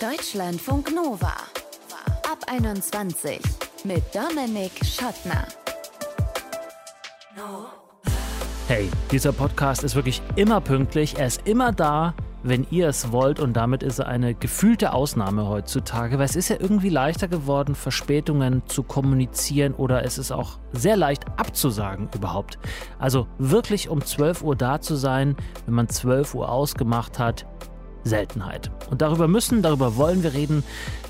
Deutschlandfunk Nova. Ab 21 mit Dominik Schottner. Hey, dieser Podcast ist wirklich immer pünktlich, er ist immer da, wenn ihr es wollt und damit ist er eine gefühlte Ausnahme heutzutage, weil es ist ja irgendwie leichter geworden, Verspätungen zu kommunizieren oder es ist auch sehr leicht abzusagen überhaupt. Also wirklich um 12 Uhr da zu sein, wenn man 12 Uhr ausgemacht hat, Seltenheit. Und darüber müssen, darüber wollen wir reden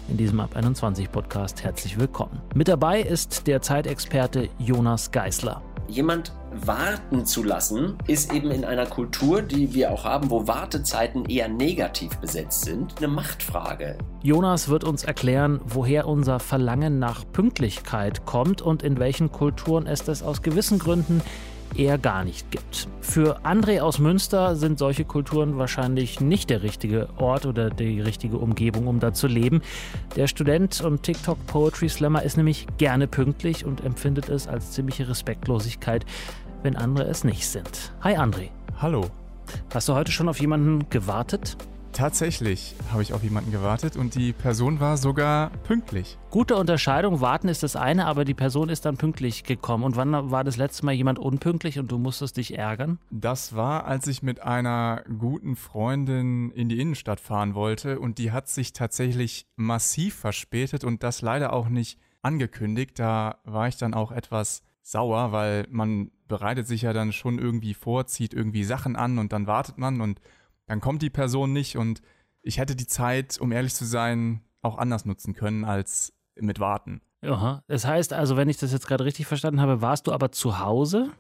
in diesem Ab 21 Podcast. Herzlich willkommen. Mit dabei ist der Zeitexperte Jonas Geißler. Jemand warten zu lassen, ist eben in einer Kultur, die wir auch haben, wo Wartezeiten eher negativ besetzt sind, eine Machtfrage. Jonas wird uns erklären, woher unser Verlangen nach Pünktlichkeit kommt und in welchen Kulturen es das aus gewissen Gründen eher gar nicht gibt. Für André aus Münster sind solche Kulturen wahrscheinlich nicht der richtige Ort oder die richtige Umgebung, um da zu leben. Der Student und TikTok Poetry Slammer ist nämlich gerne pünktlich und empfindet es als ziemliche Respektlosigkeit, wenn andere es nicht sind. Hi André. Hallo. Hast du heute schon auf jemanden gewartet? Tatsächlich habe ich auf jemanden gewartet und die Person war sogar pünktlich. Gute Unterscheidung, warten ist das eine, aber die Person ist dann pünktlich gekommen. Und wann war das letzte Mal jemand unpünktlich und du musstest dich ärgern? Das war, als ich mit einer guten Freundin in die Innenstadt fahren wollte und die hat sich tatsächlich massiv verspätet und das leider auch nicht angekündigt. Da war ich dann auch etwas sauer, weil man bereitet sich ja dann schon irgendwie vor, zieht irgendwie Sachen an und dann wartet man und dann kommt die Person nicht und ich hätte die Zeit, um ehrlich zu sein, auch anders nutzen können als mit Warten. Aha. Das heißt also, wenn ich das jetzt gerade richtig verstanden habe, warst du aber zu Hause?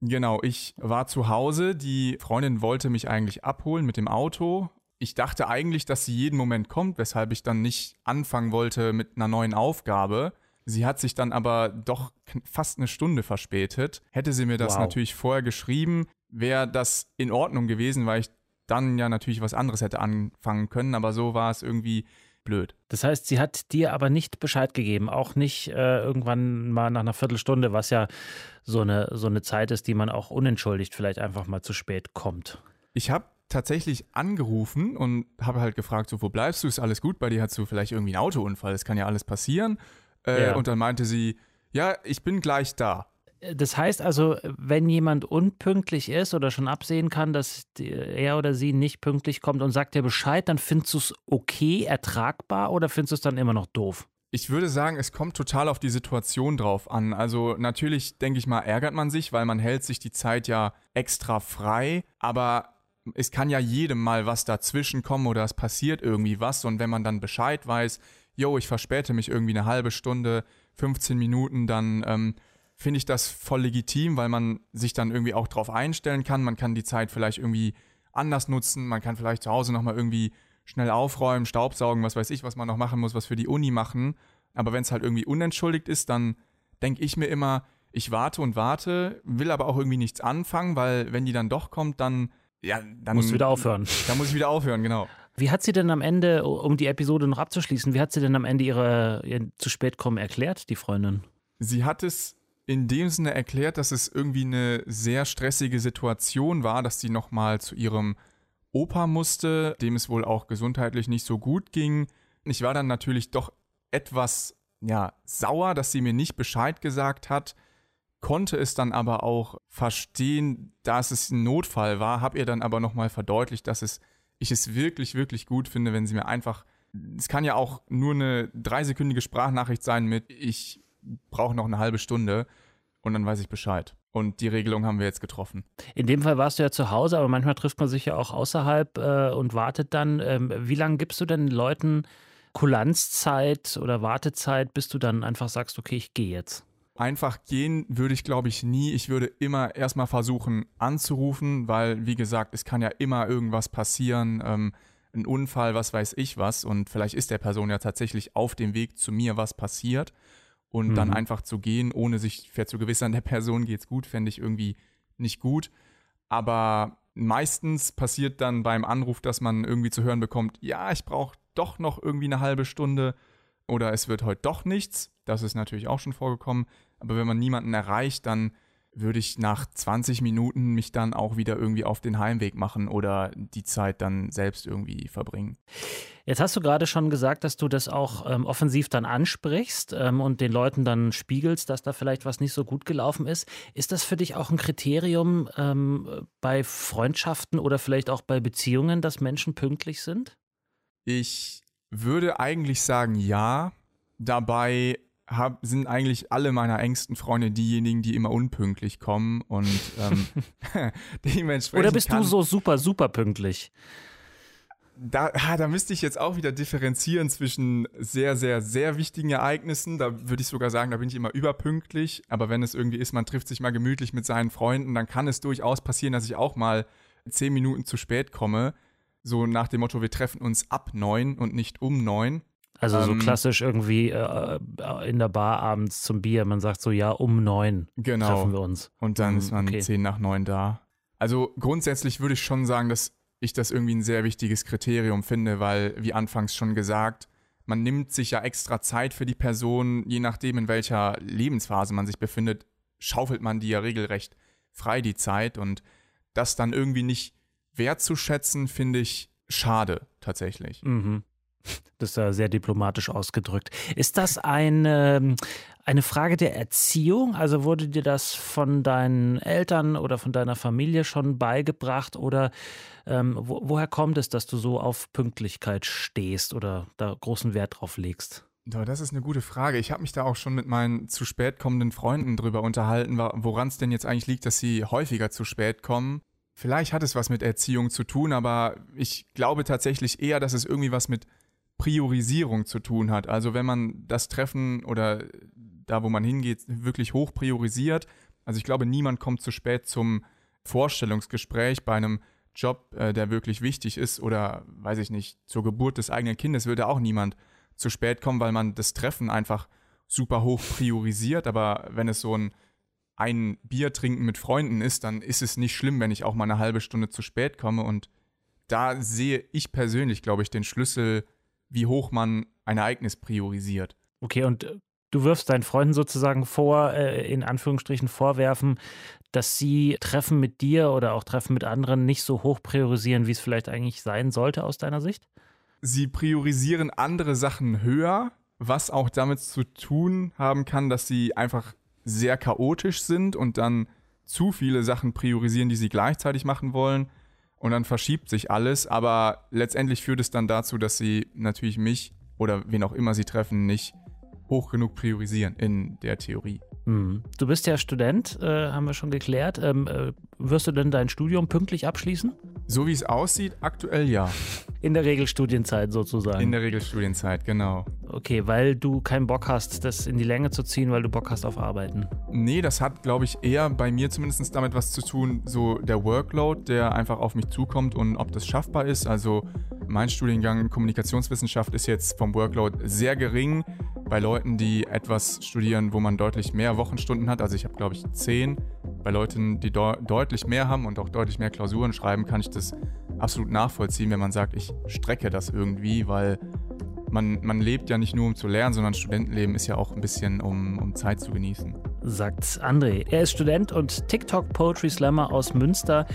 Genau, ich war zu Hause. Die Freundin wollte mich eigentlich abholen mit dem Auto. Ich dachte eigentlich, dass sie jeden Moment kommt, weshalb ich dann nicht anfangen wollte mit einer neuen Aufgabe. Sie hat sich dann aber doch fast eine Stunde verspätet. Hätte sie mir das wow. natürlich vorher geschrieben, wäre das in Ordnung gewesen, weil ich dann ja natürlich was anderes hätte anfangen können, aber so war es irgendwie blöd. Das heißt, sie hat dir aber nicht Bescheid gegeben, auch nicht äh, irgendwann mal nach einer Viertelstunde, was ja so eine, so eine Zeit ist, die man auch unentschuldigt vielleicht einfach mal zu spät kommt. Ich habe tatsächlich angerufen und habe halt gefragt, so, wo bleibst du, ist alles gut bei dir, hast du vielleicht irgendwie einen Autounfall, das kann ja alles passieren. Äh, ja. Und dann meinte sie, ja, ich bin gleich da. Das heißt also, wenn jemand unpünktlich ist oder schon absehen kann, dass er oder sie nicht pünktlich kommt und sagt dir Bescheid, dann findest du es okay, ertragbar oder findest du es dann immer noch doof? Ich würde sagen, es kommt total auf die Situation drauf an. Also natürlich, denke ich mal, ärgert man sich, weil man hält sich die Zeit ja extra frei, aber es kann ja jedem mal was dazwischen kommen oder es passiert irgendwie was und wenn man dann Bescheid weiß, yo, ich verspäte mich irgendwie eine halbe Stunde, 15 Minuten, dann ähm, finde ich das voll legitim, weil man sich dann irgendwie auch drauf einstellen kann. Man kann die Zeit vielleicht irgendwie anders nutzen. Man kann vielleicht zu Hause nochmal irgendwie schnell aufräumen, Staubsaugen, was weiß ich, was man noch machen muss, was für die Uni machen. Aber wenn es halt irgendwie unentschuldigt ist, dann denke ich mir immer, ich warte und warte, will aber auch irgendwie nichts anfangen, weil wenn die dann doch kommt, dann ja, dann muss wieder aufhören. Dann muss ich wieder aufhören, genau. Wie hat sie denn am Ende, um die Episode noch abzuschließen, wie hat sie denn am Ende ihre, ihr zu spät kommen erklärt, die Freundin? Sie hat es in dem Sinne erklärt, dass es irgendwie eine sehr stressige Situation war, dass sie nochmal zu ihrem Opa musste, dem es wohl auch gesundheitlich nicht so gut ging. Ich war dann natürlich doch etwas, ja, sauer, dass sie mir nicht Bescheid gesagt hat, konnte es dann aber auch verstehen, dass es ein Notfall war, habe ihr dann aber nochmal verdeutlicht, dass es, ich es wirklich, wirklich gut finde, wenn sie mir einfach, es kann ja auch nur eine dreisekündige Sprachnachricht sein mit, ich brauche noch eine halbe Stunde und dann weiß ich Bescheid. Und die Regelung haben wir jetzt getroffen. In dem Fall warst du ja zu Hause, aber manchmal trifft man sich ja auch außerhalb äh, und wartet dann. Ähm, wie lange gibst du denn Leuten Kulanzzeit oder Wartezeit, bis du dann einfach sagst, okay, ich gehe jetzt? Einfach gehen würde ich, glaube ich, nie. Ich würde immer erstmal versuchen anzurufen, weil, wie gesagt, es kann ja immer irgendwas passieren. Ähm, ein Unfall, was weiß ich was. Und vielleicht ist der Person ja tatsächlich auf dem Weg zu mir was passiert und mhm. dann einfach zu gehen, ohne sich verzuгewissern, der Person geht's gut, fände ich irgendwie nicht gut. Aber meistens passiert dann beim Anruf, dass man irgendwie zu hören bekommt, ja, ich brauche doch noch irgendwie eine halbe Stunde oder es wird heute doch nichts. Das ist natürlich auch schon vorgekommen. Aber wenn man niemanden erreicht, dann würde ich nach 20 Minuten mich dann auch wieder irgendwie auf den Heimweg machen oder die Zeit dann selbst irgendwie verbringen. Jetzt hast du gerade schon gesagt, dass du das auch ähm, offensiv dann ansprichst ähm, und den Leuten dann spiegelst, dass da vielleicht was nicht so gut gelaufen ist. Ist das für dich auch ein Kriterium ähm, bei Freundschaften oder vielleicht auch bei Beziehungen, dass Menschen pünktlich sind? Ich würde eigentlich sagen, ja. Dabei hab, sind eigentlich alle meiner engsten Freunde diejenigen, die immer unpünktlich kommen und ähm, dementsprechend. Oder bist du so super, super pünktlich? Da, da müsste ich jetzt auch wieder differenzieren zwischen sehr, sehr, sehr wichtigen Ereignissen. Da würde ich sogar sagen, da bin ich immer überpünktlich. Aber wenn es irgendwie ist, man trifft sich mal gemütlich mit seinen Freunden, dann kann es durchaus passieren, dass ich auch mal zehn Minuten zu spät komme. So nach dem Motto, wir treffen uns ab neun und nicht um neun. Also so ähm, klassisch irgendwie äh, in der Bar abends zum Bier. Man sagt so, ja, um neun genau. treffen wir uns. Und dann mhm, ist man okay. zehn nach neun da. Also grundsätzlich würde ich schon sagen, dass ich das irgendwie ein sehr wichtiges Kriterium finde, weil, wie anfangs schon gesagt, man nimmt sich ja extra Zeit für die Person, je nachdem, in welcher Lebensphase man sich befindet, schaufelt man die ja regelrecht frei die Zeit und das dann irgendwie nicht wertzuschätzen, finde ich schade tatsächlich. Mhm. Das ist ja sehr diplomatisch ausgedrückt. Ist das eine, eine Frage der Erziehung? Also wurde dir das von deinen Eltern oder von deiner Familie schon beigebracht? Oder ähm, wo, woher kommt es, dass du so auf Pünktlichkeit stehst oder da großen Wert drauf legst? Das ist eine gute Frage. Ich habe mich da auch schon mit meinen zu spät kommenden Freunden drüber unterhalten, woran es denn jetzt eigentlich liegt, dass sie häufiger zu spät kommen. Vielleicht hat es was mit Erziehung zu tun, aber ich glaube tatsächlich eher, dass es irgendwie was mit Priorisierung zu tun hat. Also wenn man das Treffen oder da, wo man hingeht, wirklich hoch priorisiert. Also ich glaube, niemand kommt zu spät zum Vorstellungsgespräch bei einem Job, äh, der wirklich wichtig ist oder, weiß ich nicht, zur Geburt des eigenen Kindes würde auch niemand zu spät kommen, weil man das Treffen einfach super hoch priorisiert. Aber wenn es so ein ein Bier trinken mit Freunden ist, dann ist es nicht schlimm, wenn ich auch mal eine halbe Stunde zu spät komme. Und da sehe ich persönlich, glaube ich, den Schlüssel wie hoch man ein Ereignis priorisiert. Okay, und äh, du wirfst deinen Freunden sozusagen vor, äh, in Anführungsstrichen vorwerfen, dass sie Treffen mit dir oder auch Treffen mit anderen nicht so hoch priorisieren, wie es vielleicht eigentlich sein sollte aus deiner Sicht? Sie priorisieren andere Sachen höher, was auch damit zu tun haben kann, dass sie einfach sehr chaotisch sind und dann zu viele Sachen priorisieren, die sie gleichzeitig machen wollen und dann verschiebt sich alles, aber letztendlich führt es dann dazu, dass sie natürlich mich oder wen auch immer sie treffen, nicht hoch genug priorisieren in der Theorie. Hm. Du bist ja Student, äh, haben wir schon geklärt. Ähm, äh, wirst du denn dein Studium pünktlich abschließen? So wie es aussieht, aktuell ja. In der Regelstudienzeit sozusagen. In der Regelstudienzeit, genau. Okay, weil du keinen Bock hast, das in die Länge zu ziehen, weil du Bock hast auf Arbeiten. Nee, das hat, glaube ich, eher bei mir zumindest damit was zu tun, so der Workload, der einfach auf mich zukommt und ob das schaffbar ist. Also mein Studiengang Kommunikationswissenschaft ist jetzt vom Workload sehr gering. Bei Leuten, die etwas studieren, wo man deutlich mehr Wochenstunden hat, also ich habe, glaube ich, zehn. Bei Leuten, die de deutlich mehr haben und auch deutlich mehr Klausuren schreiben, kann ich das absolut nachvollziehen, wenn man sagt, ich strecke das irgendwie, weil man, man lebt ja nicht nur um zu lernen, sondern Studentenleben ist ja auch ein bisschen, um, um Zeit zu genießen. Sagt André. Er ist Student und TikTok Poetry Slammer aus Münster.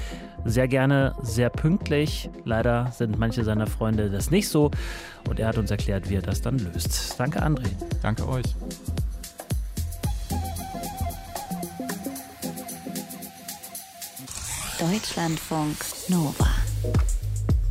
Sehr gerne, sehr pünktlich. Leider sind manche seiner Freunde das nicht so. Und er hat uns erklärt, wie er das dann löst. Danke, André. Danke euch. Deutschlandfunk Nova.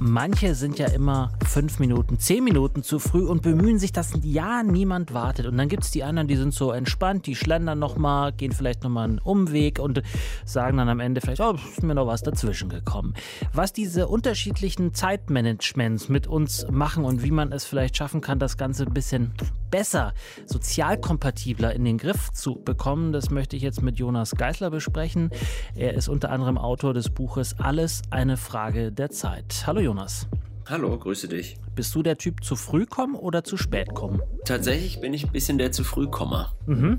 Manche sind ja immer fünf Minuten, zehn Minuten zu früh und bemühen sich, dass ja niemand wartet. Und dann gibt es die anderen, die sind so entspannt, die schlendern nochmal, gehen vielleicht nochmal einen Umweg und sagen dann am Ende vielleicht, oh, ist mir noch was dazwischen gekommen. Was diese unterschiedlichen Zeitmanagements mit uns machen und wie man es vielleicht schaffen kann, das Ganze ein bisschen besser, sozialkompatibler in den Griff zu bekommen, das möchte ich jetzt mit Jonas Geisler besprechen. Er ist unter anderem Autor des Buches Alles eine Frage der Zeit. Hallo Jonas. Hallo, grüße dich. Bist du der Typ zu früh kommen oder zu spät kommen? Tatsächlich bin ich ein bisschen der zu frühkommer. Mhm.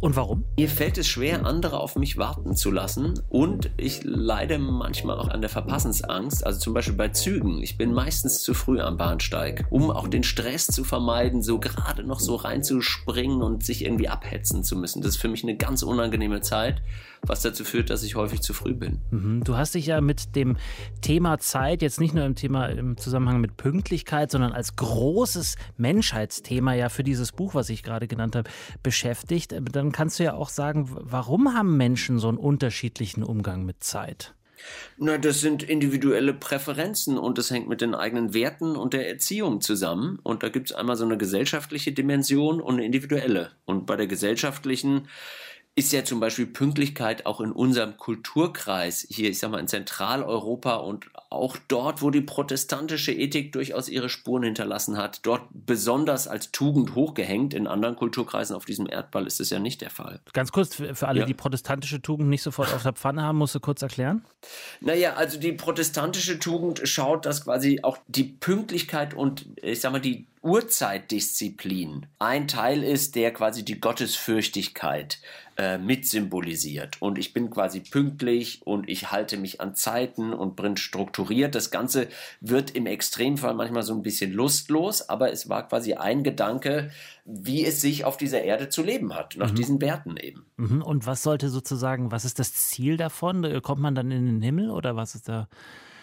Und warum? Mir fällt es schwer, andere auf mich warten zu lassen und ich leide manchmal auch an der Verpassensangst, also zum Beispiel bei Zügen. Ich bin meistens zu früh am Bahnsteig, um auch den Stress zu vermeiden, so gerade noch so reinzuspringen und sich irgendwie abhetzen zu müssen. Das ist für mich eine ganz unangenehme Zeit, was dazu führt, dass ich häufig zu früh bin. Mhm. Du hast dich ja mit dem Thema Zeit jetzt nicht nur im Thema im Zusammenhang mit Pünktlichkeit, sondern als großes Menschheitsthema ja für dieses Buch, was ich gerade genannt habe, beschäftigt. Dann kannst du ja auch sagen, warum haben Menschen so einen unterschiedlichen Umgang mit Zeit? Na, das sind individuelle Präferenzen und das hängt mit den eigenen Werten und der Erziehung zusammen. Und da gibt es einmal so eine gesellschaftliche Dimension und eine individuelle. Und bei der gesellschaftlichen ist ja zum Beispiel Pünktlichkeit auch in unserem Kulturkreis hier, ich sag mal, in Zentraleuropa und auch dort, wo die protestantische Ethik durchaus ihre Spuren hinterlassen hat, dort besonders als Tugend hochgehängt. In anderen Kulturkreisen auf diesem Erdball ist es ja nicht der Fall. Ganz kurz, für alle, ja. die protestantische Tugend nicht sofort auf der Pfanne haben, musst du kurz erklären? Naja, also die protestantische Tugend schaut, dass quasi auch die Pünktlichkeit und, ich sag mal, die Urzeitdisziplin ein Teil ist, der quasi die Gottesfürchtigkeit äh, mit symbolisiert. Und ich bin quasi pünktlich und ich halte mich an Zeiten und bin strukturiert. Das Ganze wird im Extremfall manchmal so ein bisschen lustlos, aber es war quasi ein Gedanke, wie es sich auf dieser Erde zu leben hat, nach mhm. diesen Werten eben. Mhm. Und was sollte sozusagen, was ist das Ziel davon? Kommt man dann in den Himmel oder was ist da,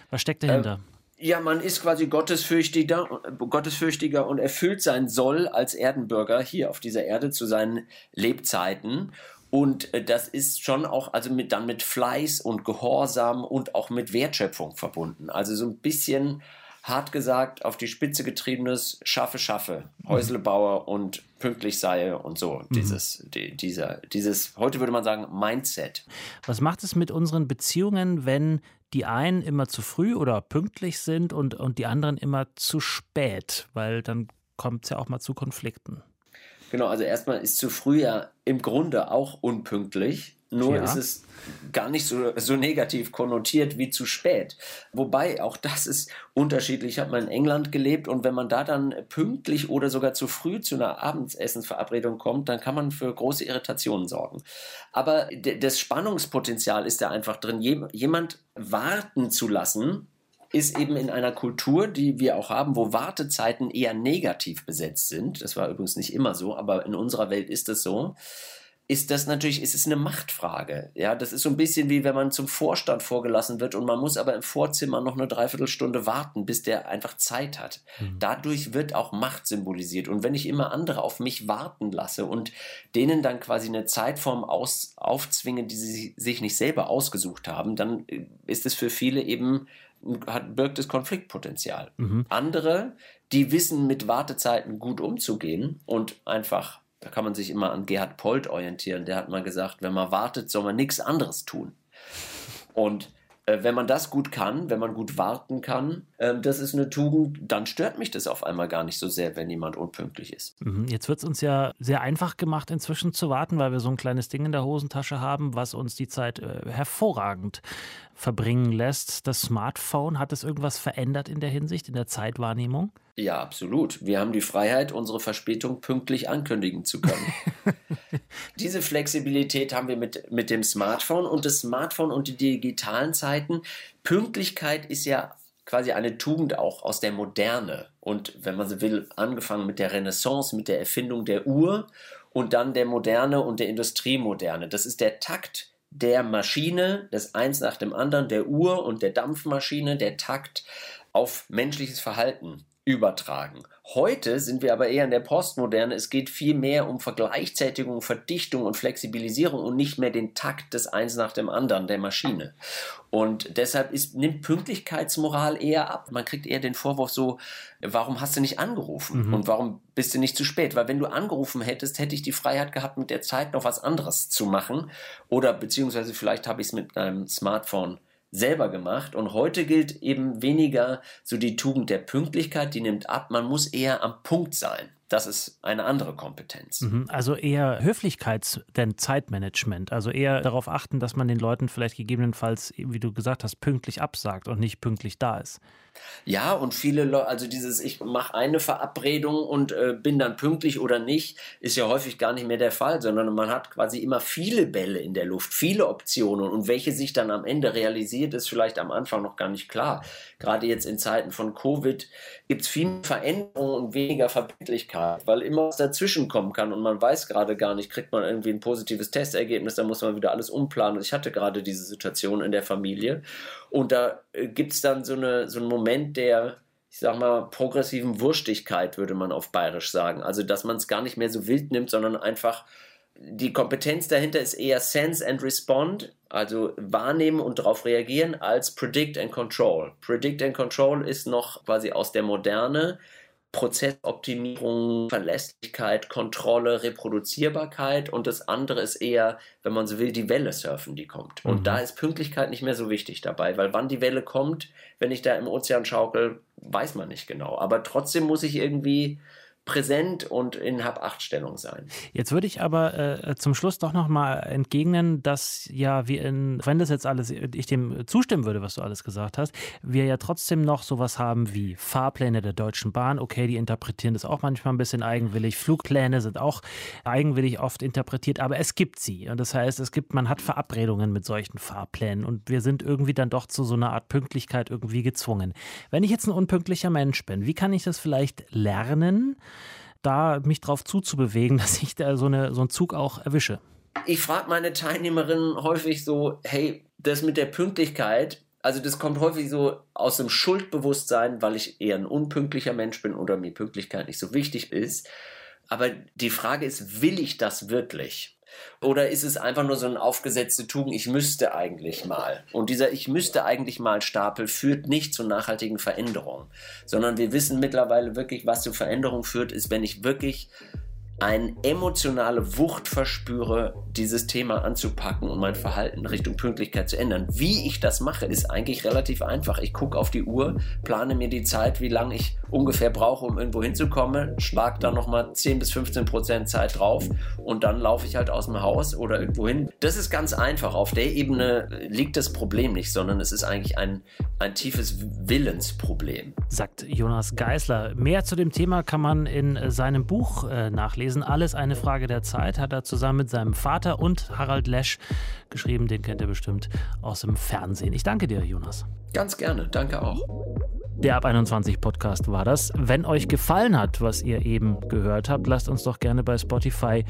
was steckt dahinter? Äh, ja, man ist quasi gottesfürchtiger, gottesfürchtiger und erfüllt sein Soll als Erdenbürger hier auf dieser Erde zu seinen Lebzeiten. Und äh, das ist schon auch also mit, dann mit Fleiß und Gehorsam und auch mit Wertschöpfung verbunden. Also so ein bisschen hart gesagt auf die Spitze getriebenes Schaffe, Schaffe, mhm. Häuslebauer und pünktlich sei und so. Mhm. Dieses, die, dieser, dieses, heute würde man sagen, Mindset. Was macht es mit unseren Beziehungen, wenn die einen immer zu früh oder pünktlich sind und, und die anderen immer zu spät, weil dann kommt es ja auch mal zu Konflikten. Genau, also erstmal ist zu früh ja im Grunde auch unpünktlich. Nur ja. ist es gar nicht so, so negativ konnotiert wie zu spät. Wobei auch das ist unterschiedlich. Ich habe mal in England gelebt und wenn man da dann pünktlich oder sogar zu früh zu einer Abendessensverabredung kommt, dann kann man für große Irritationen sorgen. Aber das Spannungspotenzial ist da einfach drin. Jemand warten zu lassen, ist eben in einer Kultur, die wir auch haben, wo Wartezeiten eher negativ besetzt sind. Das war übrigens nicht immer so, aber in unserer Welt ist das so ist das natürlich, ist es eine Machtfrage. Ja, das ist so ein bisschen wie wenn man zum Vorstand vorgelassen wird und man muss aber im Vorzimmer noch eine Dreiviertelstunde warten, bis der einfach Zeit hat. Mhm. Dadurch wird auch Macht symbolisiert. Und wenn ich immer andere auf mich warten lasse und denen dann quasi eine Zeitform aus, aufzwinge, die sie sich nicht selber ausgesucht haben, dann äh, ist es für viele eben, hat, birgt es Konfliktpotenzial. Mhm. Andere, die wissen, mit Wartezeiten gut umzugehen und einfach da kann man sich immer an Gerhard Polt orientieren. Der hat mal gesagt, wenn man wartet, soll man nichts anderes tun. Und äh, wenn man das gut kann, wenn man gut warten kann, äh, das ist eine Tugend, dann stört mich das auf einmal gar nicht so sehr, wenn jemand unpünktlich ist. Mhm. Jetzt wird es uns ja sehr einfach gemacht, inzwischen zu warten, weil wir so ein kleines Ding in der Hosentasche haben, was uns die Zeit äh, hervorragend verbringen lässt. Das Smartphone, hat es irgendwas verändert in der Hinsicht, in der Zeitwahrnehmung? Ja, absolut. Wir haben die Freiheit, unsere Verspätung pünktlich ankündigen zu können. Diese Flexibilität haben wir mit, mit dem Smartphone und das Smartphone und die digitalen Zeiten. Pünktlichkeit ist ja quasi eine Tugend auch aus der Moderne. Und wenn man so will, angefangen mit der Renaissance, mit der Erfindung der Uhr und dann der Moderne und der Industriemoderne. Das ist der Takt der Maschine, das eins nach dem anderen, der Uhr und der Dampfmaschine, der Takt auf menschliches Verhalten übertragen. Heute sind wir aber eher in der Postmoderne. Es geht viel mehr um Vergleichzeitigung, Verdichtung und Flexibilisierung und nicht mehr den Takt des eins nach dem anderen der Maschine. Und deshalb ist, nimmt Pünktlichkeitsmoral eher ab. Man kriegt eher den Vorwurf so, warum hast du nicht angerufen? Mhm. Und warum bist du nicht zu spät? Weil wenn du angerufen hättest, hätte ich die Freiheit gehabt, mit der Zeit noch was anderes zu machen. Oder beziehungsweise vielleicht habe ich es mit einem Smartphone selber gemacht. Und heute gilt eben weniger so die Tugend der Pünktlichkeit, die nimmt ab. Man muss eher am Punkt sein. Das ist eine andere Kompetenz. Mhm. Also eher Höflichkeits- denn Zeitmanagement. Also eher darauf achten, dass man den Leuten vielleicht gegebenenfalls, wie du gesagt hast, pünktlich absagt und nicht pünktlich da ist. Ja, und viele Leute, also dieses, ich mache eine Verabredung und äh, bin dann pünktlich oder nicht, ist ja häufig gar nicht mehr der Fall, sondern man hat quasi immer viele Bälle in der Luft, viele Optionen und welche sich dann am Ende realisiert, ist vielleicht am Anfang noch gar nicht klar. Gerade jetzt in Zeiten von Covid gibt es viel Veränderungen und weniger Verbindlichkeit, weil immer was dazwischen kommen kann und man weiß gerade gar nicht, kriegt man irgendwie ein positives Testergebnis, dann muss man wieder alles umplanen. Ich hatte gerade diese Situation in der Familie und da äh, gibt es dann so, eine, so einen Moment der, ich sag mal, progressiven Wurstigkeit, würde man auf Bayerisch sagen. Also, dass man es gar nicht mehr so wild nimmt, sondern einfach die Kompetenz dahinter ist eher Sense and Respond, also wahrnehmen und darauf reagieren, als Predict and Control. Predict and Control ist noch quasi aus der Moderne. Prozessoptimierung, Verlässlichkeit, Kontrolle, Reproduzierbarkeit und das andere ist eher, wenn man so will, die Welle surfen, die kommt. Und mhm. da ist Pünktlichkeit nicht mehr so wichtig dabei, weil wann die Welle kommt, wenn ich da im Ozean schaukel, weiß man nicht genau. Aber trotzdem muss ich irgendwie präsent und in Hab-Acht-Stellung sein. Jetzt würde ich aber äh, zum Schluss doch noch mal entgegnen, dass ja wir in, wenn das jetzt alles, ich dem zustimmen würde, was du alles gesagt hast, wir ja trotzdem noch sowas haben wie Fahrpläne der Deutschen Bahn. Okay, die interpretieren das auch manchmal ein bisschen eigenwillig. Flugpläne sind auch eigenwillig oft interpretiert, aber es gibt sie. Und das heißt, es gibt, man hat Verabredungen mit solchen Fahrplänen und wir sind irgendwie dann doch zu so einer Art Pünktlichkeit irgendwie gezwungen. Wenn ich jetzt ein unpünktlicher Mensch bin, wie kann ich das vielleicht lernen? Da mich drauf zuzubewegen, dass ich da so, eine, so einen Zug auch erwische? Ich frage meine Teilnehmerinnen häufig so, hey, das mit der Pünktlichkeit, also das kommt häufig so aus dem Schuldbewusstsein, weil ich eher ein unpünktlicher Mensch bin oder mir Pünktlichkeit nicht so wichtig ist. Aber die Frage ist, will ich das wirklich? Oder ist es einfach nur so eine aufgesetzte Tugend, ich müsste eigentlich mal? Und dieser Ich müsste eigentlich mal Stapel führt nicht zu nachhaltigen Veränderungen, sondern wir wissen mittlerweile wirklich, was zu Veränderungen führt, ist, wenn ich wirklich eine emotionale Wucht verspüre, dieses Thema anzupacken und mein Verhalten Richtung Pünktlichkeit zu ändern. Wie ich das mache, ist eigentlich relativ einfach. Ich gucke auf die Uhr, plane mir die Zeit, wie lange ich ungefähr brauche, um irgendwo hinzukommen, schlag dann nochmal 10 bis 15 Prozent Zeit drauf und dann laufe ich halt aus dem Haus oder irgendwo hin. Das ist ganz einfach. Auf der Ebene liegt das Problem nicht, sondern es ist eigentlich ein, ein tiefes Willensproblem. Sagt Jonas Geisler. Mehr zu dem Thema kann man in seinem Buch äh, nachlesen nachlesen. Alles eine Frage der Zeit hat er zusammen mit seinem Vater und Harald Lesch geschrieben. Den kennt ihr bestimmt aus dem Fernsehen. Ich danke dir, Jonas. Ganz gerne, danke auch. Der Ab 21 Podcast war das. Wenn euch gefallen hat, was ihr eben gehört habt, lasst uns doch gerne bei Spotify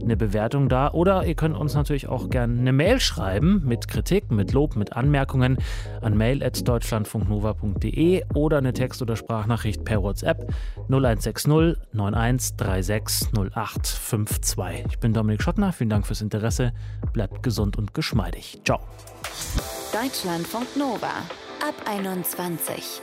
eine Bewertung da. Oder ihr könnt uns natürlich auch gerne eine Mail schreiben mit Kritik, mit Lob, mit Anmerkungen an mail.deutschlandfunknova.de oder eine Text- oder Sprachnachricht per WhatsApp 0160 9136 0852. Ich bin Dominik Schottner. Vielen Dank fürs Interesse. Bleibt gesund und geschmeidig. Ciao. Deutschlandfunk Nova ab 21.